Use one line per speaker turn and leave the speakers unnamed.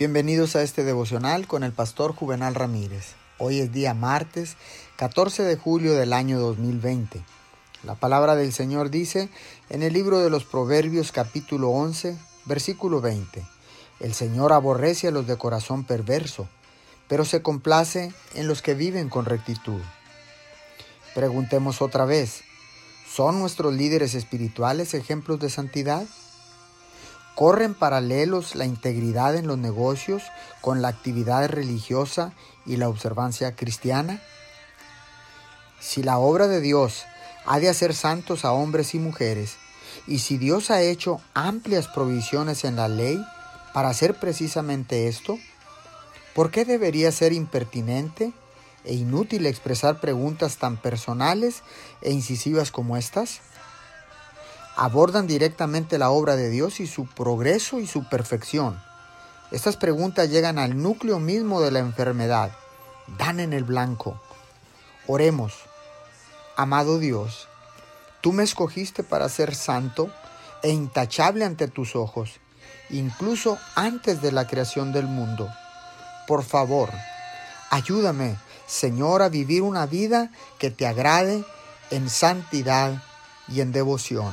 Bienvenidos a este devocional con el pastor Juvenal Ramírez. Hoy es día martes 14 de julio del año 2020. La palabra del Señor dice en el libro de los Proverbios capítulo 11, versículo 20. El Señor aborrece a los de corazón perverso, pero se complace en los que viven con rectitud. Preguntemos otra vez, ¿son nuestros líderes espirituales ejemplos de santidad? ¿Corren paralelos la integridad en los negocios con la actividad religiosa y la observancia cristiana? Si la obra de Dios ha de hacer santos a hombres y mujeres, y si Dios ha hecho amplias provisiones en la ley para hacer precisamente esto, ¿por qué debería ser impertinente e inútil expresar preguntas tan personales e incisivas como estas? Abordan directamente la obra de Dios y su progreso y su perfección. Estas preguntas llegan al núcleo mismo de la enfermedad, dan en el blanco. Oremos, amado Dios, tú me escogiste para ser santo e intachable ante tus ojos, incluso antes de la creación del mundo. Por favor, ayúdame, Señor, a vivir una vida que te agrade en santidad y en devoción.